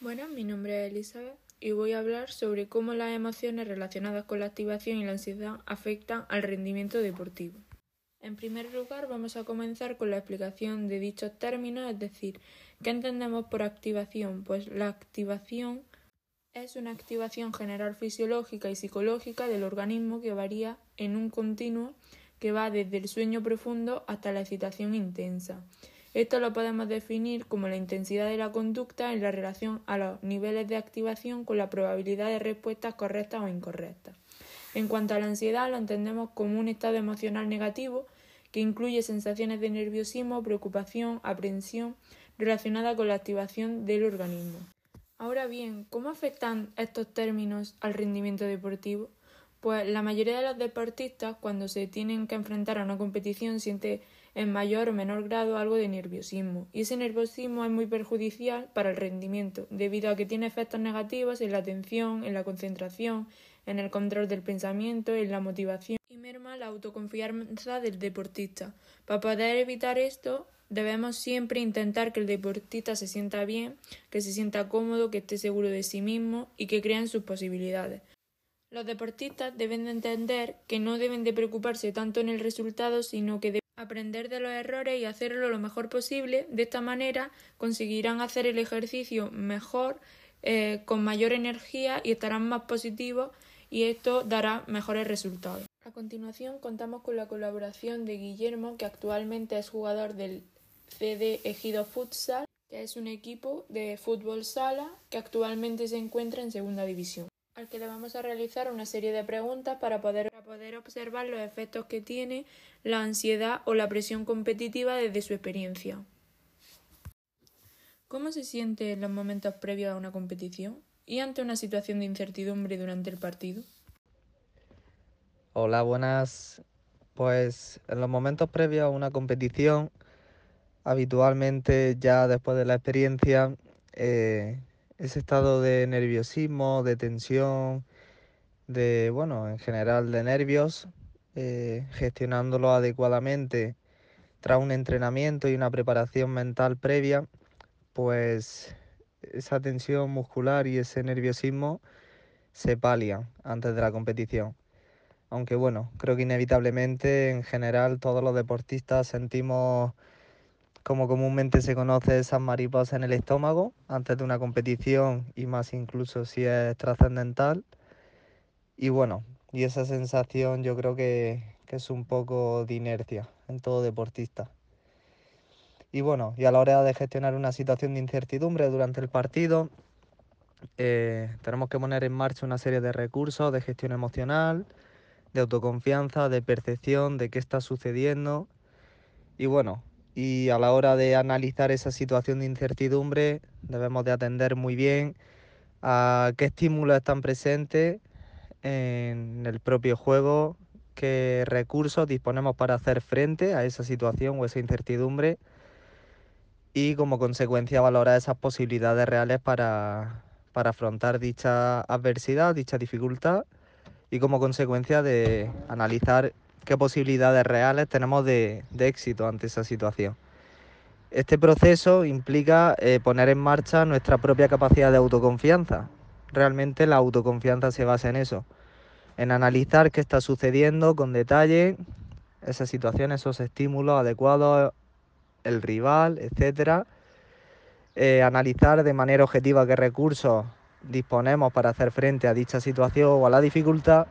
Buenas, mi nombre es Elizabeth y voy a hablar sobre cómo las emociones relacionadas con la activación y la ansiedad afectan al rendimiento deportivo. En primer lugar, vamos a comenzar con la explicación de dichos términos, es decir, ¿qué entendemos por activación? Pues la activación es una activación general fisiológica y psicológica del organismo que varía en un continuo que va desde el sueño profundo hasta la excitación intensa. Esto lo podemos definir como la intensidad de la conducta en la relación a los niveles de activación con la probabilidad de respuestas correctas o incorrectas. En cuanto a la ansiedad, lo entendemos como un estado emocional negativo que incluye sensaciones de nerviosismo, preocupación, aprensión relacionada con la activación del organismo. Ahora bien, ¿cómo afectan estos términos al rendimiento deportivo? Pues la mayoría de los deportistas, cuando se tienen que enfrentar a una competición, siente en mayor o menor grado algo de nerviosismo, y ese nerviosismo es muy perjudicial para el rendimiento, debido a que tiene efectos negativos en la atención, en la concentración, en el control del pensamiento, en la motivación y merma la autoconfianza del deportista. Para poder evitar esto, debemos siempre intentar que el deportista se sienta bien, que se sienta cómodo, que esté seguro de sí mismo y que crea en sus posibilidades. Los deportistas deben de entender que no deben de preocuparse tanto en el resultado, sino que deben aprender de los errores y hacerlo lo mejor posible. De esta manera conseguirán hacer el ejercicio mejor, eh, con mayor energía y estarán más positivos y esto dará mejores resultados. A continuación contamos con la colaboración de Guillermo, que actualmente es jugador del CD Ejido Futsal, que es un equipo de fútbol sala que actualmente se encuentra en segunda división al que le vamos a realizar una serie de preguntas para poder, poder observar los efectos que tiene la ansiedad o la presión competitiva desde su experiencia. ¿Cómo se siente en los momentos previos a una competición y ante una situación de incertidumbre durante el partido? Hola, buenas. Pues en los momentos previos a una competición, habitualmente ya después de la experiencia, eh, ese estado de nerviosismo, de tensión, de, bueno, en general de nervios, eh, gestionándolo adecuadamente tras un entrenamiento y una preparación mental previa, pues esa tensión muscular y ese nerviosismo se palian antes de la competición. Aunque bueno, creo que inevitablemente en general todos los deportistas sentimos como comúnmente se conoce, esas mariposas en el estómago antes de una competición y más incluso si es trascendental. Y bueno, y esa sensación yo creo que, es un poco de inercia en todo deportista. Y bueno, y a la hora de gestionar una situación de incertidumbre durante el partido, eh, tenemos que poner en marcha una serie de recursos de gestión emocional, de autoconfianza, de percepción de qué está sucediendo. Y bueno, y a la hora de analizar esa situación de incertidumbre debemos de atender muy bien a qué estímulos están presentes en el propio juego, qué recursos disponemos para hacer frente a esa situación o esa incertidumbre y como consecuencia valorar esas posibilidades reales para, afrontar dicha adversidad, dicha dificultad y como consecuencia de analizar qué posibilidades reales tenemos de, éxito ante esa situación. Este proceso implica eh, poner en marcha nuestra propia capacidad de autoconfianza. Realmente la autoconfianza se basa en eso, en analizar qué está sucediendo con detalle, esas situaciones, esos estímulos adecuados, el rival, etcétera. Eh, analizar de manera objetiva qué recursos disponemos para hacer frente a dicha situación o a la dificultad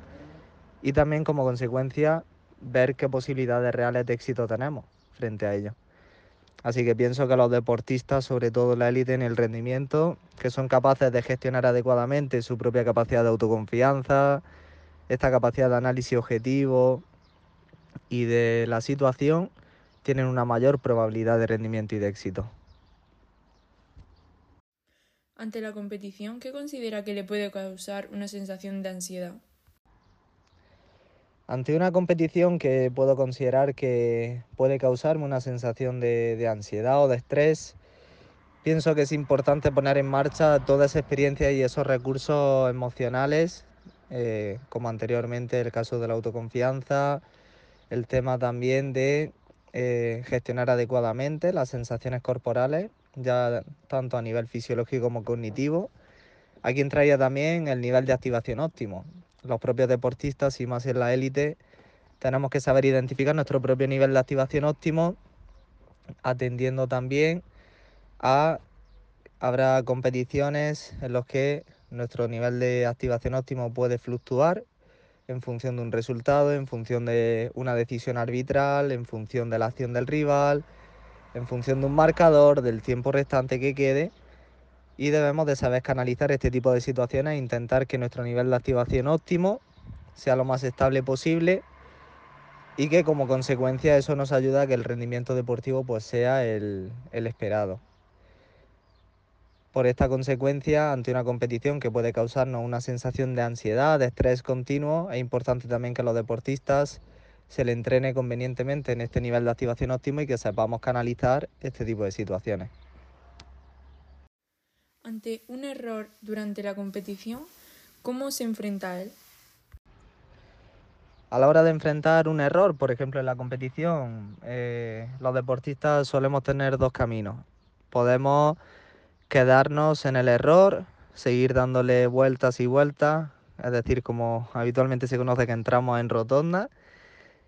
y también como consecuencia ver qué posibilidades reales de éxito tenemos frente a ello. Así que pienso que los deportistas, sobre todo la élite en el rendimiento, que son capaces de gestionar adecuadamente su propia capacidad de autoconfianza, esta capacidad de análisis objetivo y de la situación, tienen una mayor probabilidad de rendimiento y de éxito. Ante la competición, ¿qué considera que le puede causar una sensación de ansiedad? Ante una competición que puedo considerar que puede causarme una sensación de, ansiedad o de estrés, pienso que es importante poner en marcha toda esa experiencia y esos recursos emocionales, eh, como anteriormente el caso de la autoconfianza, el tema también de eh, gestionar adecuadamente las sensaciones corporales ya tanto a nivel fisiológico como cognitivo. Aquí entraría también el nivel de activación óptimo. Los propios deportistas y más en la élite tenemos que saber identificar nuestro propio nivel de activación óptimo, atendiendo también a habrá competiciones en las que nuestro nivel de activación óptimo puede fluctuar en función de un resultado, en función de una decisión arbitral, en función de la acción del rival, en función de un marcador, del tiempo restante que quede. Y debemos de saber canalizar este tipo de situaciones e intentar que nuestro nivel de activación óptimo sea lo más estable posible y que como consecuencia eso nos ayuda a que el rendimiento deportivo pues sea el, esperado. Por esta consecuencia, ante una competición que puede causarnos una sensación de ansiedad, de estrés continuo, es importante también que los deportistas se le entrene convenientemente en este nivel de activación óptimo y que sepamos canalizar este tipo de situaciones. Ante un error durante la competición, ¿cómo se enfrenta a él? A la hora de enfrentar un error, por ejemplo en la competición, eh, los deportistas solemos tener dos caminos. Podemos quedarnos en el error, seguir dándole vueltas y vueltas, es decir, como habitualmente se conoce que entramos en rotonda,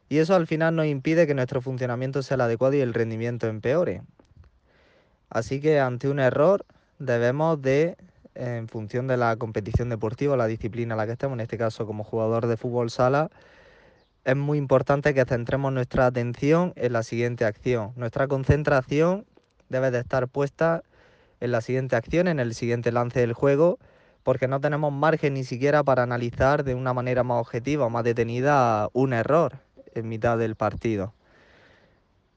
y eso al final nos impide que nuestro funcionamiento sea el adecuado y el rendimiento empeore. Así que ante un error debemos de, en función de la competición deportiva, la disciplina en la que estemos, en este caso como jugador de fútbol sala, es muy importante que centremos nuestra atención en la siguiente acción. Nuestra concentración debe de estar puesta en la siguiente acción, en el siguiente lance del juego, porque no tenemos margen ni siquiera para analizar de una manera más objetiva o más detenida un error en mitad del partido.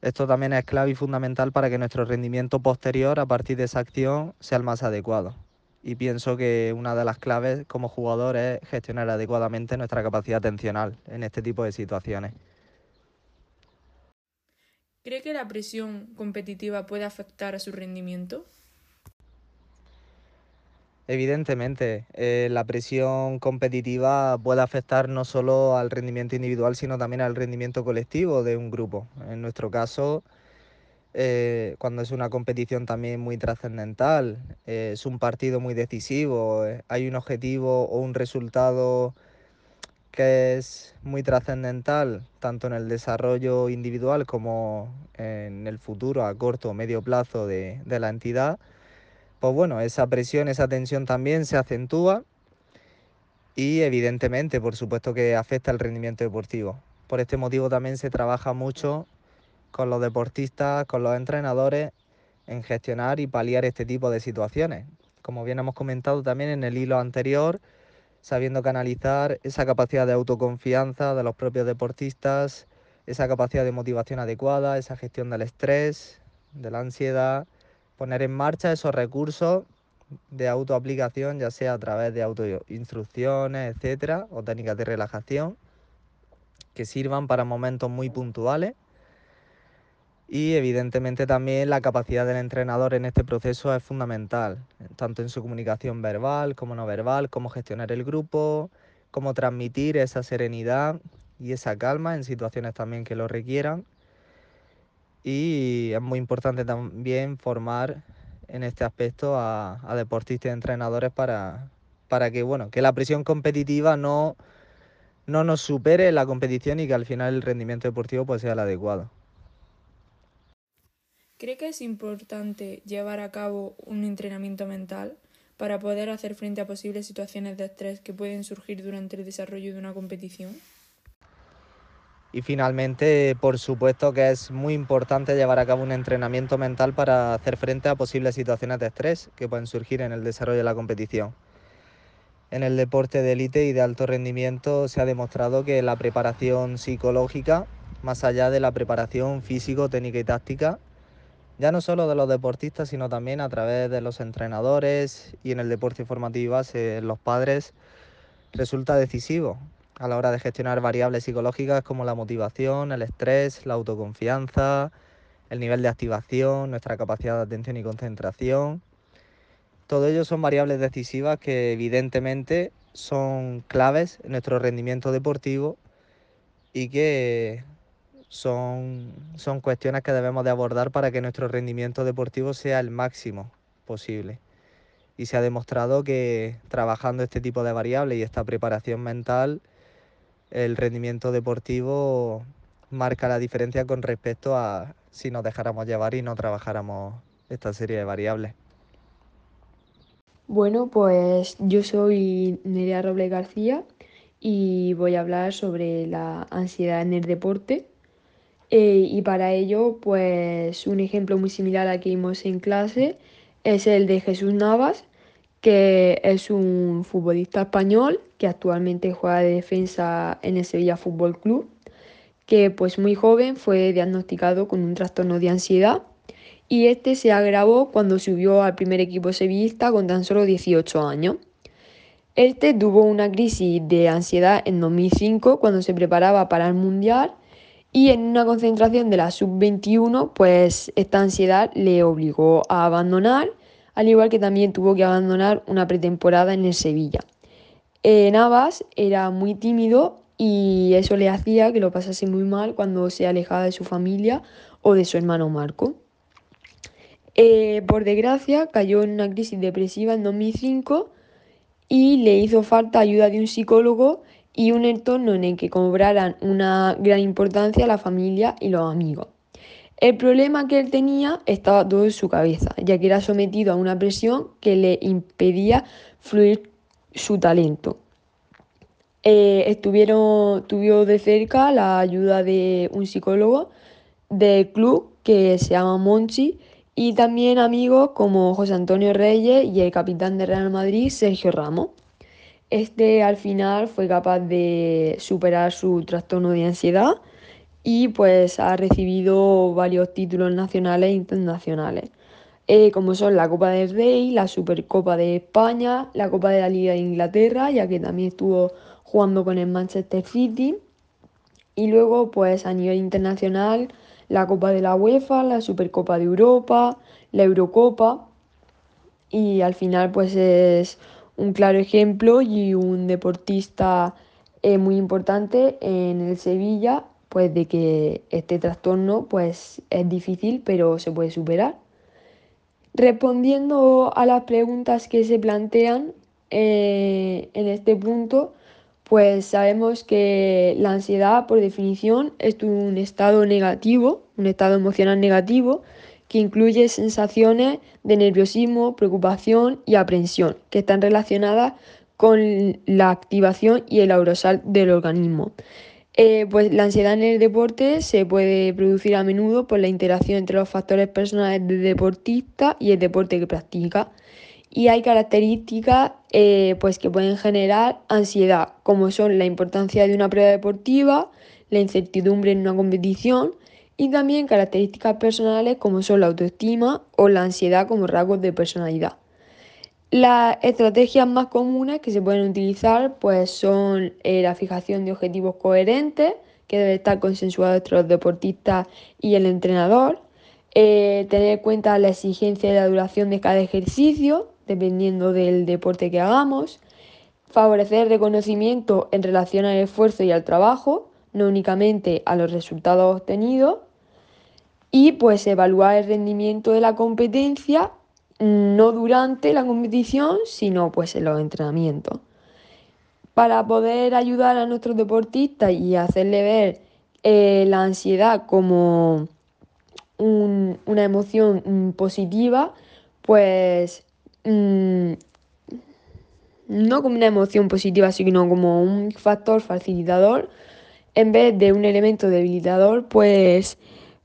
Esto también es clave y fundamental para que nuestro rendimiento posterior a partir de esa acción sea el más adecuado. Y pienso que una de las claves como jugador es gestionar adecuadamente nuestra capacidad atencional en este tipo de situaciones. ¿Cree que la presión competitiva puede afectar a su rendimiento? Evidentemente, eh, la presión competitiva puede afectar no solo al rendimiento individual, sino también al rendimiento colectivo de un grupo. En nuestro caso, eh, cuando es una competición también muy trascendental, eh, es un partido muy decisivo, hay un objetivo o un resultado que es muy trascendental, tanto en el desarrollo individual como en el futuro a corto o medio plazo de la entidad pues bueno, esa presión, esa tensión también se acentúa y evidentemente, por supuesto que afecta el rendimiento deportivo. Por este motivo también se trabaja mucho con los deportistas, con los entrenadores en gestionar y paliar este tipo de situaciones. Como bien hemos comentado también en el hilo anterior, sabiendo canalizar esa capacidad de autoconfianza de los propios deportistas, esa capacidad de motivación adecuada, esa gestión del estrés, de la ansiedad, poner en marcha esos recursos de autoaplicación, ya sea a través de autoinstrucciones, etcétera, o técnicas de relajación, que sirvan para momentos muy puntuales. Y evidentemente también la capacidad del entrenador en este proceso es fundamental, tanto en su comunicación verbal como no verbal, cómo gestionar el grupo, cómo transmitir esa serenidad y esa calma en situaciones también que lo requieran y es muy importante también formar en este aspecto a, deportistas y entrenadores para, para que, bueno, que la presión competitiva no, no nos supere la competición y que al final el rendimiento deportivo pues, sea el adecuado. ¿Cree que es importante llevar a cabo un entrenamiento mental para poder hacer frente a posibles situaciones de estrés que pueden surgir durante el desarrollo de una competición? Y finalmente, por supuesto que es muy importante llevar a cabo un entrenamiento mental para hacer frente a posibles situaciones de estrés que pueden surgir en el desarrollo de la competición. En el deporte de élite y de alto rendimiento se ha demostrado que la preparación psicológica, más allá de la preparación físico, técnica y táctica, ya no solo de los deportistas, sino también a través de los entrenadores y en el deporte formativo base, los padres, resulta decisivo a la hora de gestionar variables psicológicas como la motivación, el estrés, la autoconfianza, el nivel de activación, nuestra capacidad de atención y concentración. Todo ello son variables decisivas que evidentemente son claves en nuestro rendimiento deportivo y que son, son cuestiones que debemos de abordar para que nuestro rendimiento deportivo sea el máximo posible. Y se ha demostrado que trabajando este tipo de variables y esta preparación mental, el rendimiento deportivo marca la diferencia con respecto a si nos dejáramos llevar y no trabajáramos esta serie de variables. Bueno, pues yo soy Nerea Robles García y voy a hablar sobre la ansiedad en el deporte. Eh, y para ello, pues un ejemplo muy similar al que vimos en clase es el de Jesús Navas, que es un futbolista español que actualmente juega de defensa en el Sevilla Fútbol Club, que pues muy joven fue diagnosticado con un trastorno de ansiedad y este se agravó cuando subió al primer equipo sevillista con tan solo 18 años. Este tuvo una crisis de ansiedad en 2005 cuando se preparaba para el Mundial y en una concentración de la sub-21 pues esta ansiedad le obligó a abandonar, al igual que también tuvo que abandonar una pretemporada en el Sevilla. Eh, Navas era muy tímido y eso le hacía que lo pasase muy mal cuando se alejaba de su familia o de su hermano Marco. Eh, por desgracia, cayó en una crisis depresiva en 2005 y le hizo falta ayuda de un psicólogo y un entorno en el que cobraran una gran importancia la familia y los amigos. El problema que él tenía estaba todo en su cabeza, ya que era sometido a una presión que le impedía fluir su talento. Eh, estuvieron, tuvo de cerca la ayuda de un psicólogo del club que se llama Monchi y también amigos como José Antonio Reyes y el capitán de Real Madrid, Sergio Ramos. Este al final fue capaz de superar su trastorno de ansiedad y pues ha recibido varios títulos nacionales e internacionales, eh, como son la Copa del Rey, la Supercopa de España, la Copa de la Liga de Inglaterra, ya que también estuvo jugando con el Manchester City, y luego pues a nivel internacional la Copa de la UEFA, la Supercopa de Europa, la Eurocopa. Y al final pues es un claro ejemplo y un deportista eh, muy importante en el Sevilla pues de que este trastorno pues es difícil pero se puede superar. Respondiendo a las preguntas que se plantean eh, en este punto, pues sabemos que la ansiedad, por definición, es un estado negativo, un estado emocional negativo, que incluye sensaciones de nerviosismo, preocupación y aprensión, que están relacionadas con la activación y el aurosal del organismo. Eh, pues la ansiedad en el deporte se puede producir a menudo por la interacción entre los factores personales del deportista y el deporte que practica y hay características eh, pues que pueden generar ansiedad, como son la importancia de una prueba deportiva, la incertidumbre en una competición y también características personales como son la autoestima o la ansiedad como rasgos de personalidad. Las estrategias más comunes que se pueden utilizar pues son eh, la fijación de objetivos coherentes que debe estar consensuado entre los deportistas y el entrenador, eh, tener en cuenta la exigencia y la duración de cada ejercicio, dependiendo del deporte que hagamos, favorecer el reconocimiento en relación al esfuerzo y al trabajo, no únicamente a los resultados obtenidos, y pues evaluar el rendimiento de la competencia no durante la competición, sino pues en los entrenamientos. Para poder ayudar a nuestros deportistas y hacerle ver eh, la ansiedad como una emoción mm, positiva, pues Mm, no como una emoción positiva, sino como un factor facilitador, en vez de un elemento debilitador, pues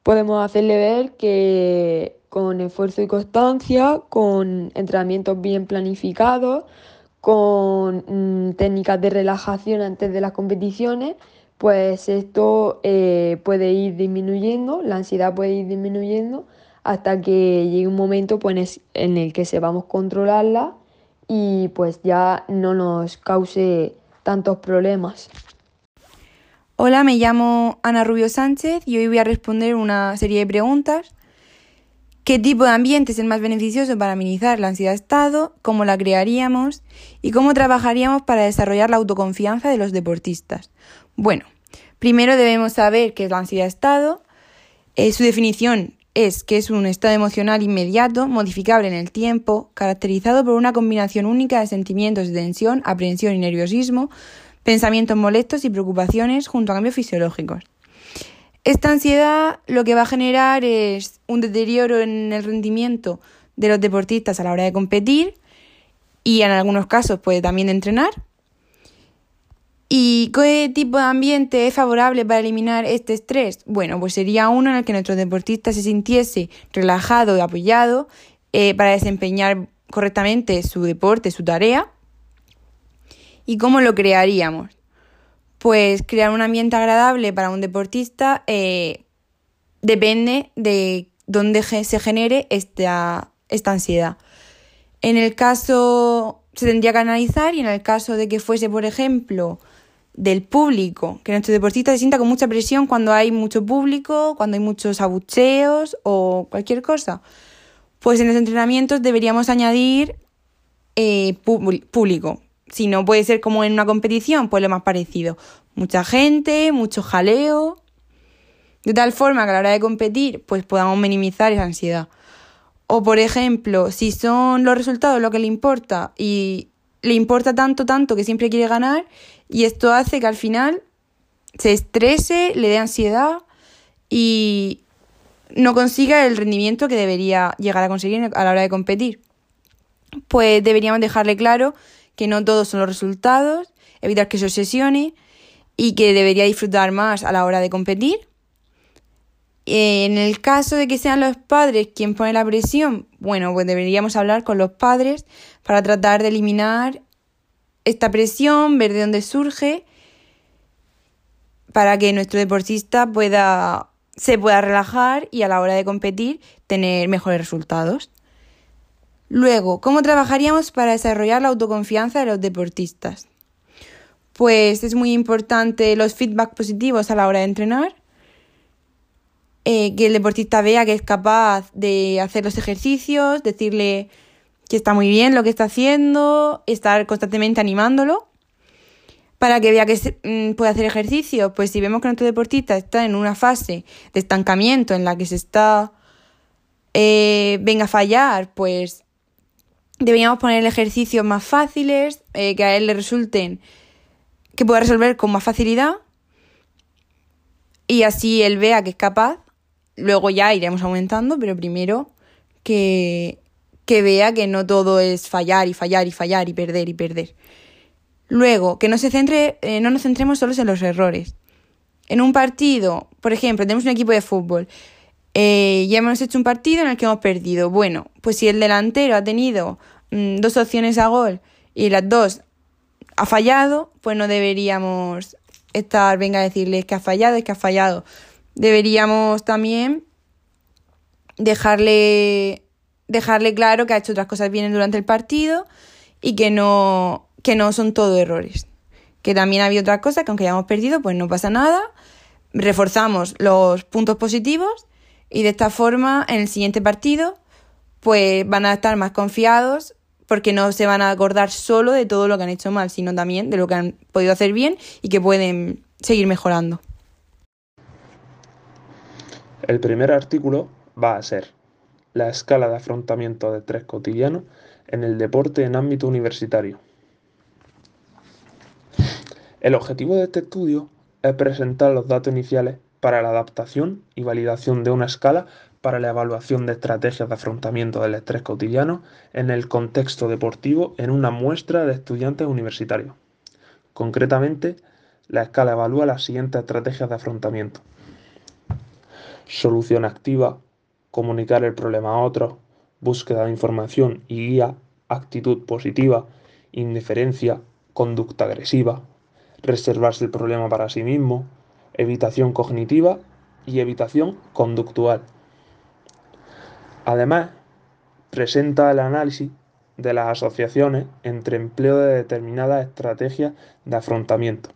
podemos hacerle ver que con esfuerzo y constancia, con entrenamientos bien planificados, con mm, técnicas de relajación antes de las competiciones, pues esto eh, puede ir disminuyendo, la ansiedad puede ir disminuyendo hasta que llegue un momento pues, en el que sepamos controlarla y pues ya no nos cause tantos problemas. Hola, me llamo Ana Rubio Sánchez y hoy voy a responder una serie de preguntas. ¿Qué tipo de ambiente es el más beneficioso para minimizar la ansiedad de estado? ¿Cómo la crearíamos? ¿Y cómo trabajaríamos para desarrollar la autoconfianza de los deportistas? Bueno, Primero debemos saber qué es la ansiedad-estado. Eh, su definición es que es un estado emocional inmediato, modificable en el tiempo, caracterizado por una combinación única de sentimientos de tensión, aprehensión y nerviosismo, pensamientos molestos y preocupaciones junto a cambios fisiológicos. Esta ansiedad lo que va a generar es un deterioro en el rendimiento de los deportistas a la hora de competir y en algunos casos puede también entrenar. ¿Y qué tipo de ambiente es favorable para eliminar este estrés? Bueno, pues sería uno en el que nuestro deportista se sintiese relajado y apoyado eh, para desempeñar correctamente su deporte, su tarea. ¿Y cómo lo crearíamos? Pues crear un ambiente agradable para un deportista eh, depende de dónde se genere esta, ansiedad. En el caso se tendría que analizar y en el caso de que fuese, por ejemplo, del público, que nuestro deportista se sienta con mucha presión cuando hay mucho público, cuando hay muchos abucheos o cualquier cosa, pues en los entrenamientos deberíamos añadir eh, público, si no puede ser como en una competición, pues lo más parecido. Mucha gente, mucho jaleo. De tal forma que a la hora de competir, pues podamos minimizar esa ansiedad. O por ejemplo, si son los resultados lo que le importa y le importa tanto, tanto que siempre quiere ganar, y esto hace que al final se estrese, le dé ansiedad y no consiga el rendimiento que debería llegar a conseguir a la hora de competir. Pues deberíamos dejarle claro que no todos son los resultados, evitar que se obsesione y que debería disfrutar más a la hora de competir. En el caso de que sean los padres quien pone la presión, bueno, pues deberíamos hablar con los padres para tratar de eliminar esta presión, ver de dónde surge, para que nuestro deportista pueda se pueda relajar y a la hora de competir tener mejores resultados. Luego, ¿cómo trabajaríamos para desarrollar la autoconfianza de los deportistas? Pues es muy importante los feedback positivos a la hora de entrenar, eh, que el deportista vea que es capaz de hacer los ejercicios, decirle que está muy bien lo que está haciendo, estar constantemente animándolo para que vea que mm, puede hacer ejercicio. Pues si vemos que nuestro deportista está en una fase de estancamiento en la que se está eh, venga a fallar, pues deberíamos poner ejercicios más fáciles, eh, que a él le resulten, que pueda resolver con más facilidad y así él vea que es capaz. Luego ya iremos aumentando, pero primero que, que vea que no todo es fallar y fallar y fallar y perder y perder. Luego, que no, se centre, eh, no nos centremos solo en los errores. En un partido, por ejemplo, tenemos un equipo de fútbol, eh, ya hemos hecho un partido en el que hemos perdido. Bueno, pues si el delantero ha tenido mm, dos opciones a gol y las dos ha fallado, pues no deberíamos estar, venga a decirles que ha fallado, es que ha fallado. Deberíamos también dejarle, dejarle claro que ha hecho otras cosas bien durante el partido y que no, que no son todo errores. Que también había otras cosas que aunque hayamos perdido, pues no pasa nada. Reforzamos los puntos positivos y de esta forma en el siguiente partido pues van a estar más confiados porque no se van a acordar solo de todo lo que han hecho mal, sino también de lo que han podido hacer bien y que pueden seguir mejorando. El primer artículo va a ser la escala de afrontamiento de estrés cotidiano en el deporte en ámbito universitario. El objetivo de este estudio es presentar los datos iniciales para la adaptación y validación de una escala para la evaluación de estrategias de afrontamiento del estrés cotidiano en el contexto deportivo en una muestra de estudiantes universitarios. Concretamente, la escala evalúa las siguientes estrategias de afrontamiento. Solución activa, comunicar el problema a otros, búsqueda de información y guía, actitud positiva, indiferencia, conducta agresiva, reservarse el problema para sí mismo, evitación cognitiva y evitación conductual. Además, presenta el análisis de las asociaciones entre empleo de determinadas estrategias de afrontamiento,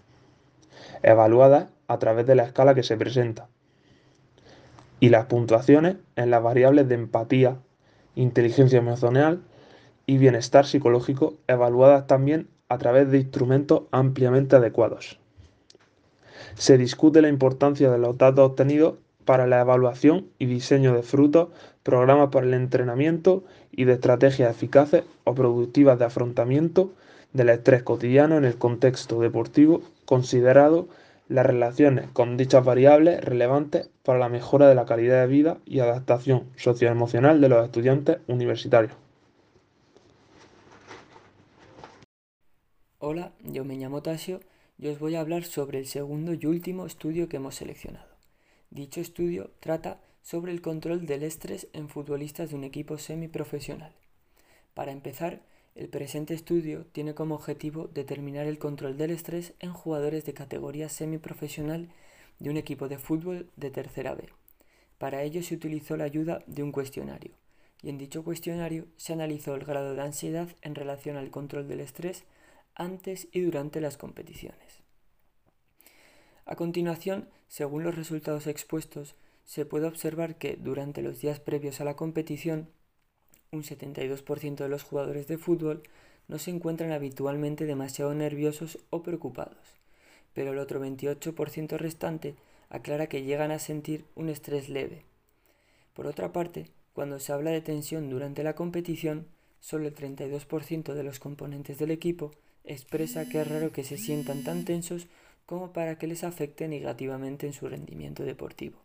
evaluadas a través de la escala que se presenta, y las puntuaciones en las variables de empatía, inteligencia emocional y bienestar psicológico, evaluadas también a través de instrumentos ampliamente adecuados. Se discute la importancia de los datos obtenidos para la evaluación y diseño de frutos, programas para el entrenamiento y de estrategias eficaces o productivas de afrontamiento del estrés cotidiano en el contexto deportivo, considerado las relaciones con dichas variables relevantes para la mejora de la calidad de vida y adaptación socioemocional de los estudiantes universitarios. Hola, yo me llamo Tasio y os voy a hablar sobre el segundo y último estudio que hemos seleccionado. Dicho estudio trata sobre el control del estrés en futbolistas de un equipo semiprofesional. Para empezar, el presente estudio tiene como objetivo determinar el control del estrés en jugadores de categoría semiprofesional de un equipo de fútbol de tercera B. Para ello se utilizó la ayuda de un cuestionario, y en dicho cuestionario se analizó el grado de ansiedad en relación al control del estrés antes y durante las competiciones. A continuación, según los resultados expuestos, se puede observar que durante los días previos a la competición un 72% de los jugadores de fútbol no se encuentran habitualmente demasiado nerviosos o preocupados, pero el otro 28% restante aclara que llegan a sentir un estrés leve. Por otra parte, cuando se habla de tensión durante la competición, solo el 32% de los componentes del equipo expresa que es raro que se sientan tan tensos como para que les afecte negativamente en su rendimiento deportivo.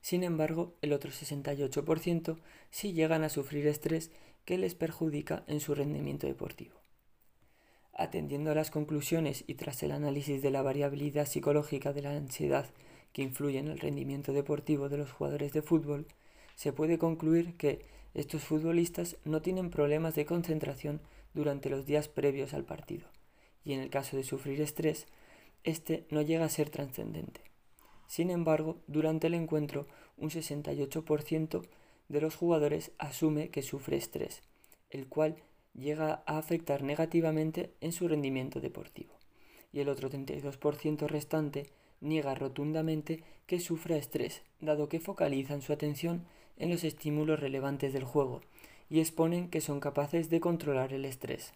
Sin embargo, el otro 68% sí llegan a sufrir estrés que les perjudica en su rendimiento deportivo. Atendiendo a las conclusiones y tras el análisis de la variabilidad psicológica de la ansiedad que influye en el rendimiento deportivo de los jugadores de fútbol, se puede concluir que estos futbolistas no tienen problemas de concentración durante los días previos al partido, y en el caso de sufrir estrés, este no llega a ser trascendente. Sin embargo, durante el encuentro, un 68% de los jugadores asume que sufre estrés, el cual llega a afectar negativamente en su rendimiento deportivo. Y el otro 32% restante niega rotundamente que sufra estrés, dado que focalizan su atención en los estímulos relevantes del juego y exponen que son capaces de controlar el estrés.